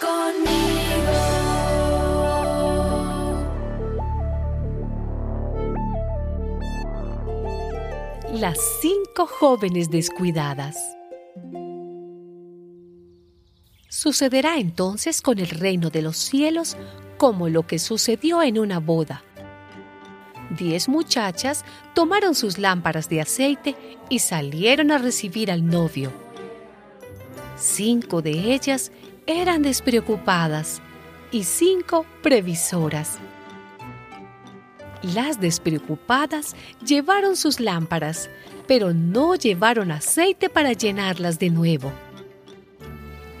conmigo. Las cinco jóvenes descuidadas. Sucederá entonces con el reino de los cielos como lo que sucedió en una boda. Diez muchachas tomaron sus lámparas de aceite y salieron a recibir al novio. Cinco de ellas eran despreocupadas y cinco previsoras. Las despreocupadas llevaron sus lámparas, pero no llevaron aceite para llenarlas de nuevo.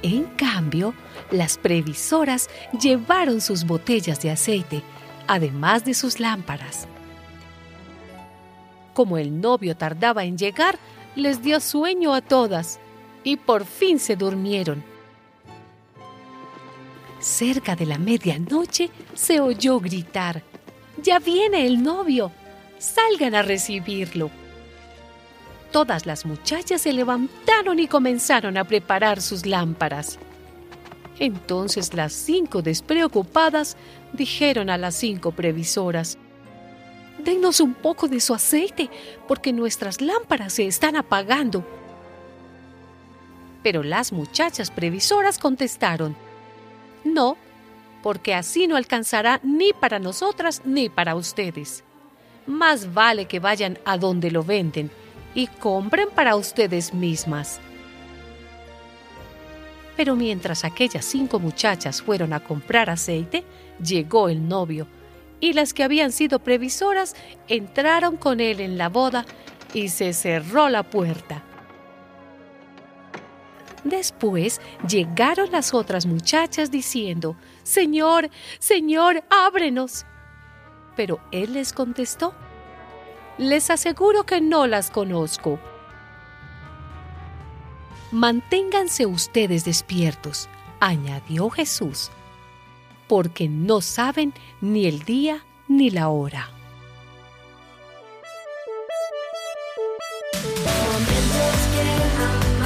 En cambio, las previsoras llevaron sus botellas de aceite, además de sus lámparas. Como el novio tardaba en llegar, les dio sueño a todas y por fin se durmieron. Cerca de la medianoche se oyó gritar, Ya viene el novio, salgan a recibirlo. Todas las muchachas se levantaron y comenzaron a preparar sus lámparas. Entonces las cinco despreocupadas dijeron a las cinco previsoras, Denos un poco de su aceite, porque nuestras lámparas se están apagando. Pero las muchachas previsoras contestaron, No, porque así no alcanzará ni para nosotras ni para ustedes. Más vale que vayan a donde lo venden y compren para ustedes mismas. Pero mientras aquellas cinco muchachas fueron a comprar aceite, llegó el novio, y las que habían sido previsoras entraron con él en la boda y se cerró la puerta. Después llegaron las otras muchachas diciendo, Señor, Señor, ábrenos. Pero él les contestó, Les aseguro que no las conozco. Manténganse ustedes despiertos, añadió Jesús, porque no saben ni el día ni la hora. Que